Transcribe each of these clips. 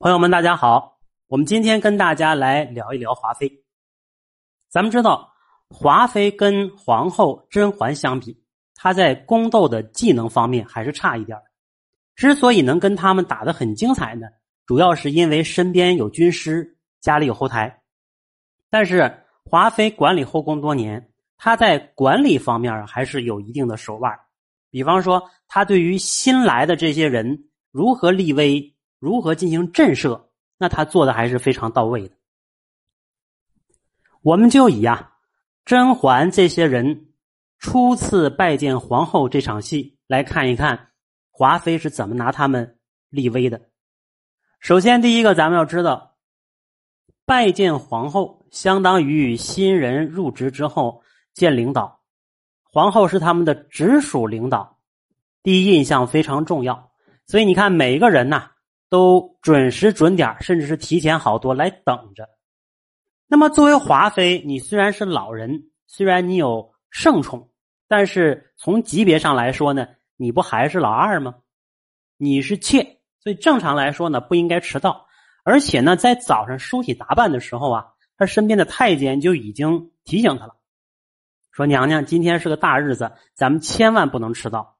朋友们，大家好，我们今天跟大家来聊一聊华妃。咱们知道，华妃跟皇后甄嬛相比，她在宫斗的技能方面还是差一点之所以能跟他们打得很精彩呢，主要是因为身边有军师，家里有后台。但是华妃管理后宫多年，她在管理方面还是有一定的手腕。比方说，她对于新来的这些人如何立威。如何进行震慑？那他做的还是非常到位的。我们就以啊甄嬛这些人初次拜见皇后这场戏来看一看，华妃是怎么拿他们立威的。首先，第一个咱们要知道，拜见皇后相当于新人入职之后见领导，皇后是他们的直属领导，第一印象非常重要。所以你看，每一个人呐。都准时准点，甚至是提前好多来等着。那么，作为华妃，你虽然是老人，虽然你有圣宠，但是从级别上来说呢，你不还是老二吗？你是妾，所以正常来说呢，不应该迟到。而且呢，在早上梳洗打扮的时候啊，他身边的太监就已经提醒他了，说：“娘娘，今天是个大日子，咱们千万不能迟到。”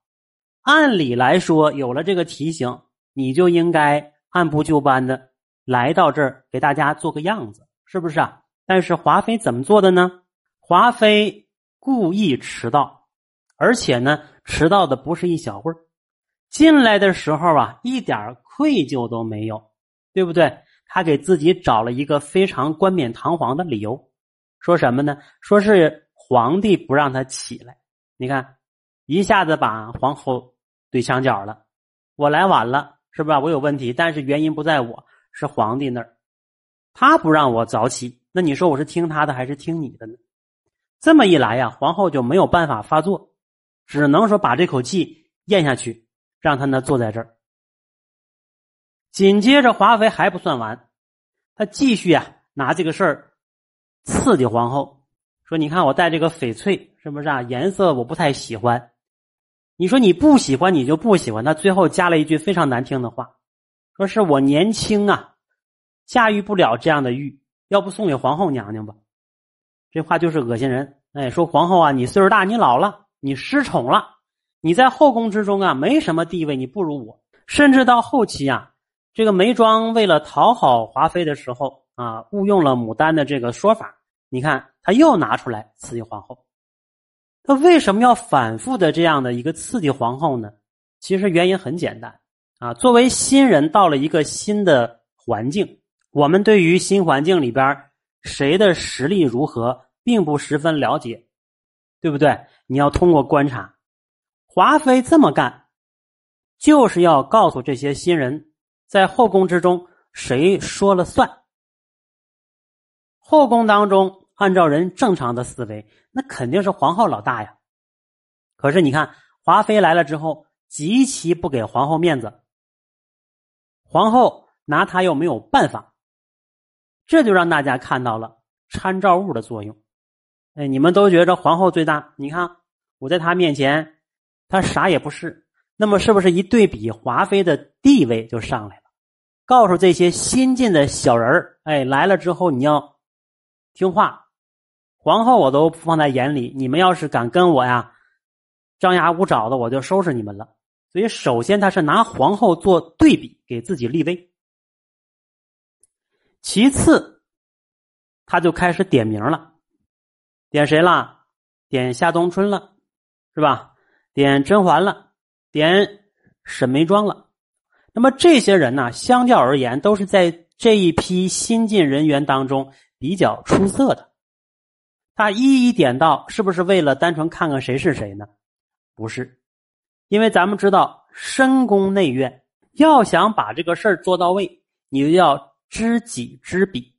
按理来说，有了这个提醒。你就应该按部就班的来到这儿，给大家做个样子，是不是啊？但是华妃怎么做的呢？华妃故意迟到，而且呢，迟到的不是一小会儿。进来的时候啊，一点愧疚都没有，对不对？他给自己找了一个非常冠冕堂皇的理由，说什么呢？说是皇帝不让他起来。你看，一下子把皇后怼墙角了。我来晚了。是吧？我有问题，但是原因不在我，是皇帝那儿，他不让我早起。那你说我是听他的还是听你的呢？这么一来呀，皇后就没有办法发作，只能说把这口气咽下去，让他呢坐在这儿。紧接着，华妃还不算完，她继续啊拿这个事儿刺激皇后，说：“你看我戴这个翡翠，是不是啊？颜色我不太喜欢。”你说你不喜欢，你就不喜欢。他最后加了一句非常难听的话，说是我年轻啊，驾驭不了这样的玉，要不送给皇后娘娘吧？这话就是恶心人。哎，说皇后啊，你岁数大，你老了，你失宠了，你在后宫之中啊没什么地位，你不如我。甚至到后期啊，这个眉庄为了讨好华妃的时候啊，误用了牡丹的这个说法。你看，他又拿出来刺激皇后。那为什么要反复的这样的一个刺激皇后呢？其实原因很简单啊。作为新人到了一个新的环境，我们对于新环境里边谁的实力如何，并不十分了解，对不对？你要通过观察。华妃这么干，就是要告诉这些新人，在后宫之中谁说了算。后宫当中。按照人正常的思维，那肯定是皇后老大呀。可是你看，华妃来了之后，极其不给皇后面子，皇后拿她又没有办法，这就让大家看到了参照物的作用。哎，你们都觉着皇后最大，你看我在她面前，她啥也不是。那么是不是一对比，华妃的地位就上来了？告诉这些新进的小人哎，来了之后你要听话。皇后我都不放在眼里，你们要是敢跟我呀张牙舞爪的，我就收拾你们了。所以，首先他是拿皇后做对比，给自己立威。其次，他就开始点名了，点谁了？点夏冬春了，是吧？点甄嬛了，点沈眉庄了。那么这些人呢，相较而言，都是在这一批新进人员当中比较出色的。他一一点到，是不是为了单纯看看谁是谁呢？不是，因为咱们知道深宫内院要想把这个事儿做到位，你就要知己知彼。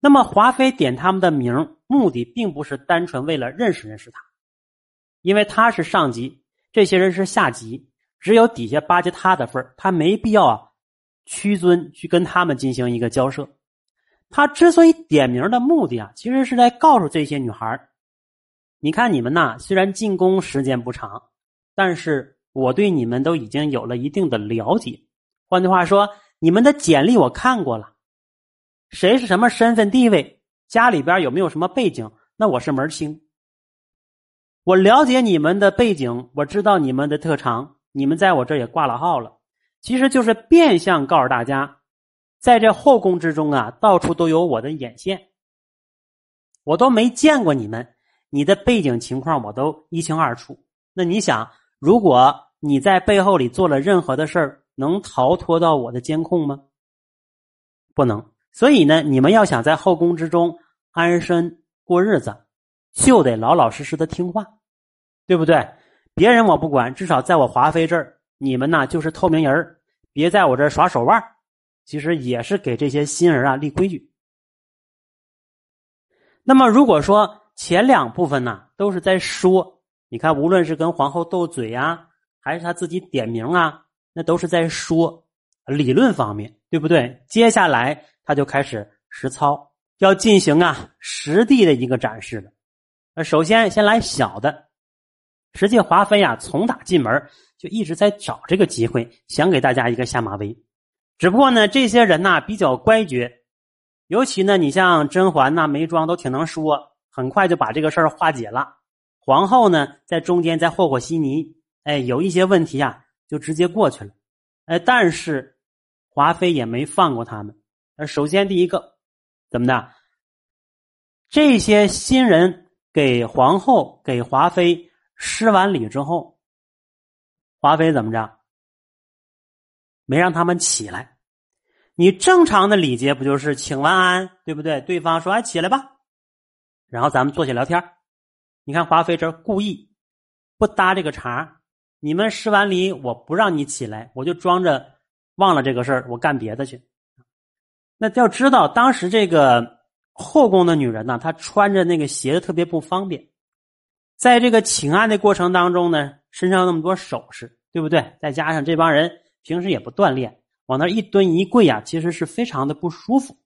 那么华妃点他们的名，目的并不是单纯为了认识认识他，因为他是上级，这些人是下级，只有底下巴结他的份他没必要啊屈尊去跟他们进行一个交涉。他之所以点名的目的啊，其实是在告诉这些女孩你看你们呐，虽然进宫时间不长，但是我对你们都已经有了一定的了解。换句话说，你们的简历我看过了，谁是什么身份地位，家里边有没有什么背景，那我是门清。我了解你们的背景，我知道你们的特长，你们在我这也挂了号了。其实就是变相告诉大家，在这后宫之中啊，到处都有我的眼线，我都没见过你们，你的背景情况我都一清二楚。那你想，如果你在背后里做了任何的事儿，能逃脱到我的监控吗？不能。所以呢，你们要想在后宫之中安身过日子，就得老老实实的听话，对不对？别人我不管，至少在我华妃这儿，你们呢就是透明人别在我这耍手腕其实也是给这些新人啊立规矩。那么如果说前两部分呢都是在说，你看无论是跟皇后斗嘴呀。还是他自己点名啊？那都是在说理论方面，对不对？接下来他就开始实操，要进行啊实地的一个展示了。首先先来小的，实际华妃啊从打进门就一直在找这个机会，想给大家一个下马威。只不过呢，这些人呐比较乖觉，尤其呢，你像甄嬛呐、眉庄都挺能说，很快就把这个事儿化解了。皇后呢在中间再和和稀泥。哎，有一些问题啊，就直接过去了。哎，但是华妃也没放过他们。呃，首先第一个，怎么的？这些新人给皇后、给华妃施完礼之后，华妃怎么着？没让他们起来。你正常的礼节不就是请完安，对不对？对方说：“哎，起来吧。”然后咱们坐下聊天。你看华妃这故意不搭这个茬。你们施完礼，我不让你起来，我就装着忘了这个事儿，我干别的去。那要知道，当时这个后宫的女人呢，她穿着那个鞋子特别不方便，在这个请安的过程当中呢，身上那么多首饰，对不对？再加上这帮人平时也不锻炼，往那一蹲一跪呀，其实是非常的不舒服。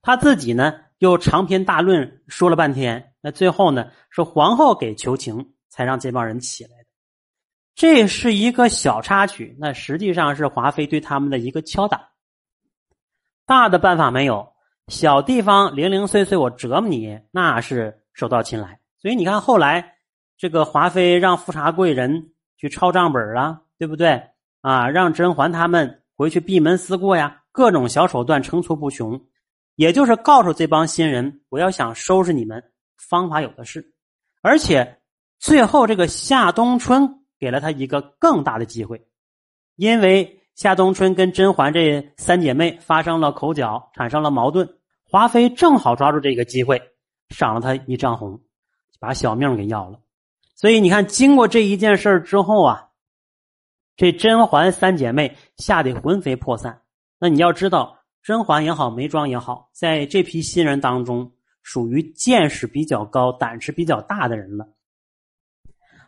他自己呢，又长篇大论说了半天，那最后呢，是皇后给求情。才让这帮人起来的，这是一个小插曲。那实际上是华妃对他们的一个敲打。大的办法没有，小地方零零碎碎我折磨你，那是手到擒来。所以你看，后来这个华妃让富察贵人去抄账本啊，对不对啊？让甄嬛他们回去闭门思过呀，各种小手段层出不穷。也就是告诉这帮新人，我要想收拾你们，方法有的是，而且。最后，这个夏冬春给了他一个更大的机会，因为夏冬春跟甄嬛这三姐妹发生了口角，产生了矛盾。华妃正好抓住这个机会，赏了他一丈红，把小命给要了。所以你看，经过这一件事之后啊，这甄嬛三姐妹吓得魂飞魄散。那你要知道，甄嬛也好，眉庄也好，在这批新人当中，属于见识比较高、胆识比较大的人了。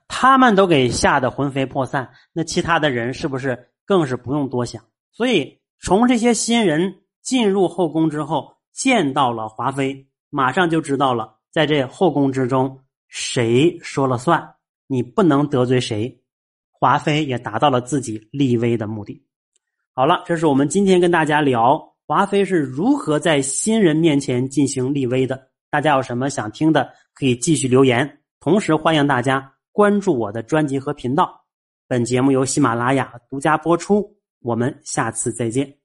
他们都给吓得魂飞魄散，那其他的人是不是更是不用多想？所以从这些新人进入后宫之后，见到了华妃，马上就知道了，在这后宫之中谁说了算，你不能得罪谁。华妃也达到了自己立威的目的。好了，这是我们今天跟大家聊华妃是如何在新人面前进行立威的。大家有什么想听的，可以继续留言，同时欢迎大家。关注我的专辑和频道，本节目由喜马拉雅独家播出。我们下次再见。